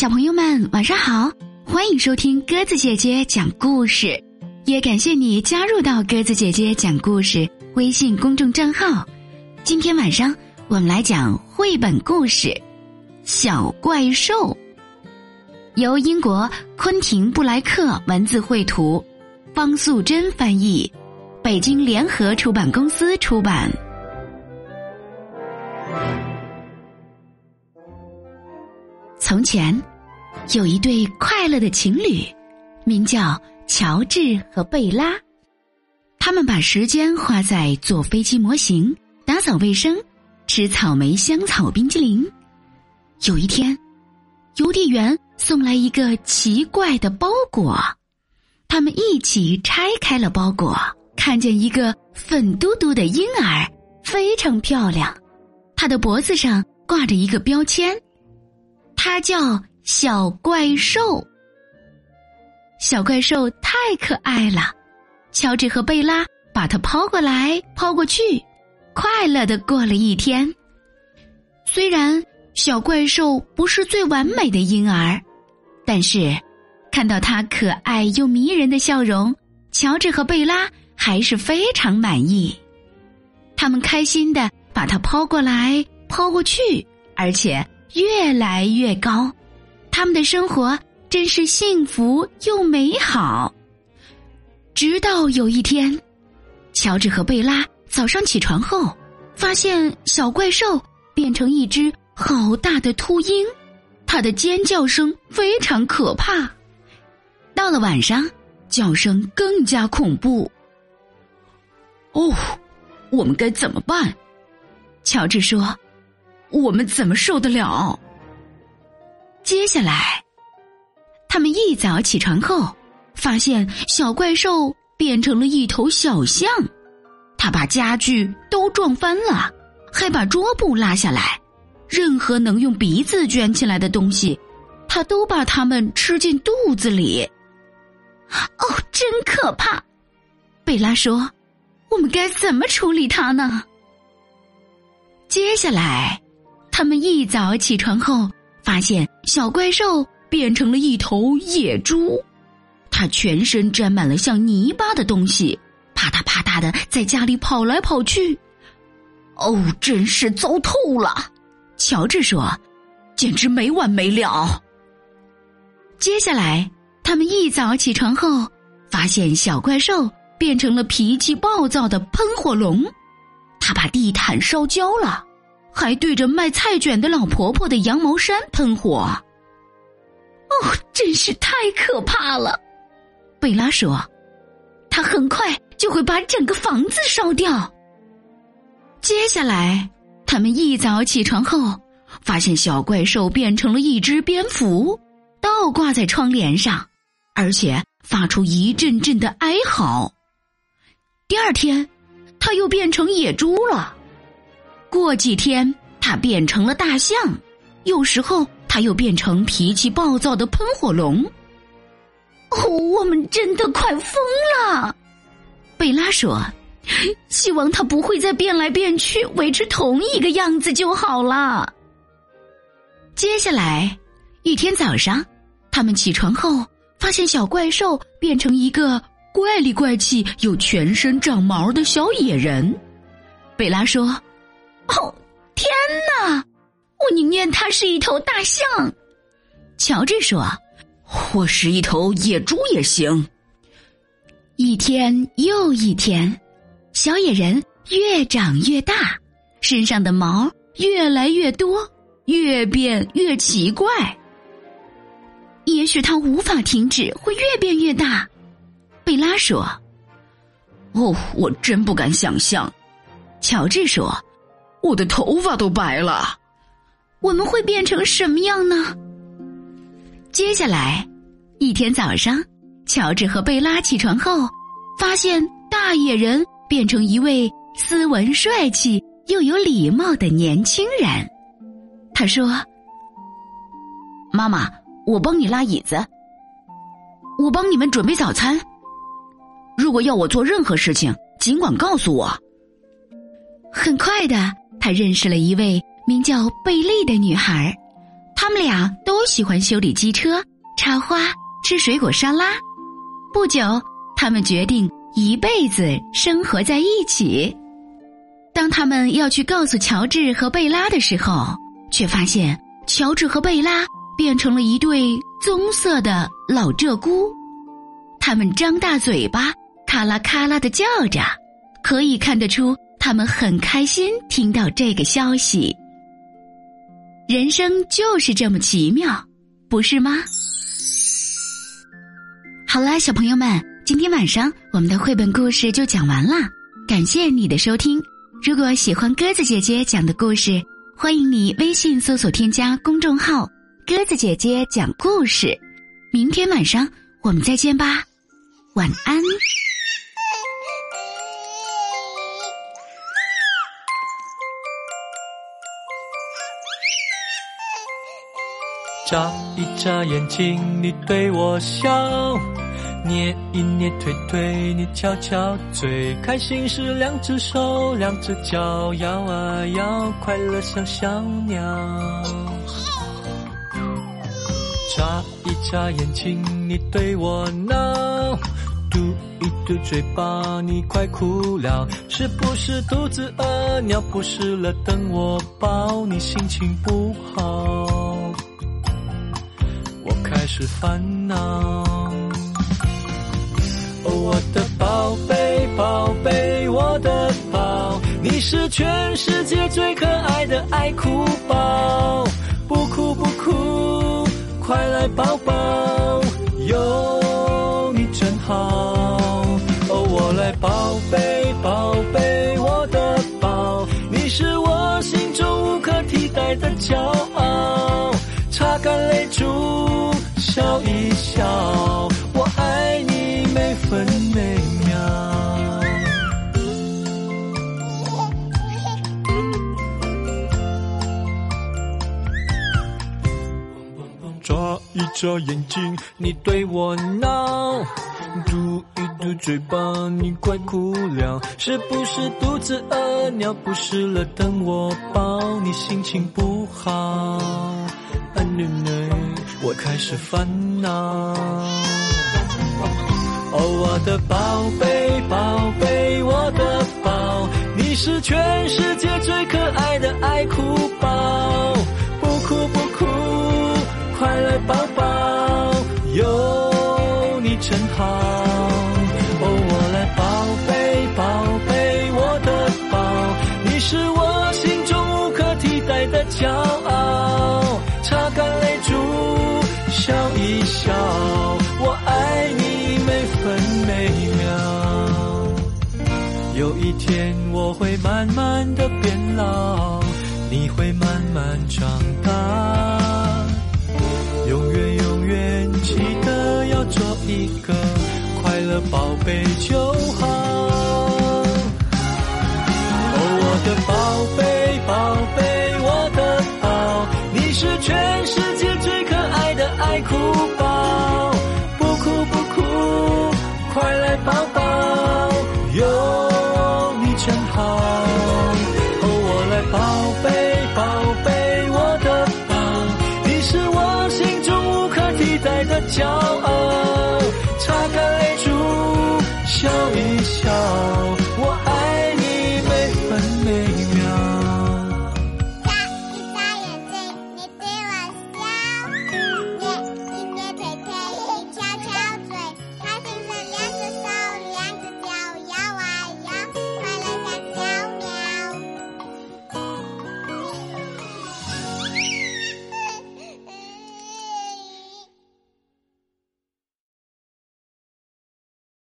小朋友们，晚上好！欢迎收听鸽子姐姐讲故事，也感谢你加入到鸽子姐姐讲故事微信公众账号。今天晚上我们来讲绘本故事《小怪兽》，由英国昆廷布莱克文字绘图，方素珍翻译，北京联合出版公司出版。从前，有一对快乐的情侣，名叫乔治和贝拉。他们把时间花在做飞机模型、打扫卫生、吃草莓香草冰激凌。有一天，邮递员送来一个奇怪的包裹，他们一起拆开了包裹，看见一个粉嘟嘟的婴儿，非常漂亮。他的脖子上挂着一个标签。他叫小怪兽。小怪兽太可爱了，乔治和贝拉把它抛过来抛过去，快乐的过了一天。虽然小怪兽不是最完美的婴儿，但是看到它可爱又迷人的笑容，乔治和贝拉还是非常满意。他们开心的把它抛过来抛过去，而且。越来越高，他们的生活真是幸福又美好。直到有一天，乔治和贝拉早上起床后，发现小怪兽变成一只好大的秃鹰，它的尖叫声非常可怕。到了晚上，叫声更加恐怖。哦，我们该怎么办？乔治说。我们怎么受得了？接下来，他们一早起床后，发现小怪兽变成了一头小象，他把家具都撞翻了，还把桌布拉下来，任何能用鼻子卷起来的东西，他都把它们吃进肚子里。哦，真可怕！贝拉说：“我们该怎么处理它呢？”接下来。他们一早起床后，发现小怪兽变成了一头野猪，它全身沾满了像泥巴的东西，啪嗒啪嗒的在家里跑来跑去。哦，真是糟透了！乔治说：“简直没完没了。”接下来，他们一早起床后，发现小怪兽变成了脾气暴躁的喷火龙，他把地毯烧焦了。还对着卖菜卷的老婆婆的羊毛衫喷火，哦，真是太可怕了！贝拉说：“他很快就会把整个房子烧掉。”接下来，他们一早起床后，发现小怪兽变成了一只蝙蝠，倒挂在窗帘上，而且发出一阵阵的哀嚎。第二天，他又变成野猪了。过几天，它变成了大象；有时候，它又变成脾气暴躁的喷火龙。哦，我们真的快疯了！贝拉说：“希望它不会再变来变去，维持同一个样子就好了。”接下来，一天早上，他们起床后，发现小怪兽变成一个怪里怪气又全身长毛的小野人。贝拉说。哦，天哪！我宁愿它是一头大象。乔治说：“或是一头野猪也行。”一天又一天，小野人越长越大，身上的毛越来越多，越变越奇怪。也许它无法停止，会越变越大。贝拉说：“哦，我真不敢想象。”乔治说。我的头发都白了，我们会变成什么样呢？接下来一天早上，乔治和贝拉起床后，发现大野人变成一位斯文帅气又有礼貌的年轻人。他说：“妈妈，我帮你拉椅子，我帮你们准备早餐。如果要我做任何事情，尽管告诉我。”很快的。他认识了一位名叫贝利的女孩，他们俩都喜欢修理机车、插花、吃水果沙拉。不久，他们决定一辈子生活在一起。当他们要去告诉乔治和贝拉的时候，却发现乔治和贝拉变成了一对棕色的老鹧鸪。他们张大嘴巴，咔啦咔啦的叫着，可以看得出他们很开心听到这个消息。人生就是这么奇妙，不是吗？好啦，小朋友们，今天晚上我们的绘本故事就讲完啦，感谢你的收听。如果喜欢鸽子姐姐讲的故事，欢迎你微信搜索添加公众号“鸽子姐姐讲故事”。明天晚上我们再见吧，晚安。眨一眨眼睛，你对我笑。捏一捏腿腿，你翘翘嘴，开心时两只手，两只脚摇啊摇，快乐像小鸟。眨一眨眼睛，你对我闹，嘟一嘟嘴巴，你快哭了，是不是肚子饿？尿不湿了，等我抱，你心情不好，是烦恼。哦我的宝贝，宝贝，我的宝，你是全世界最可爱的爱哭宝，不哭不哭，快来抱抱，有你真好。哦，我来宝贝，宝贝，我的宝，你是我心中无可替代的骄傲，擦干泪珠，笑一笑。我爱你每分每秒。眨一眨眼睛，你对我闹；嘟一嘟嘴巴，你快哭了。是不是肚子饿，尿不湿了？等我抱，你心情不好。啊，我开始烦恼。哦，我的宝贝，宝贝，我的宝，你是全世界最可爱的爱哭笑，我爱你每分每秒。有一天我会慢慢的变老，你会慢慢长大，永远永远记得要做一个快乐宝贝就的骄傲。擦干泪珠，笑一笑。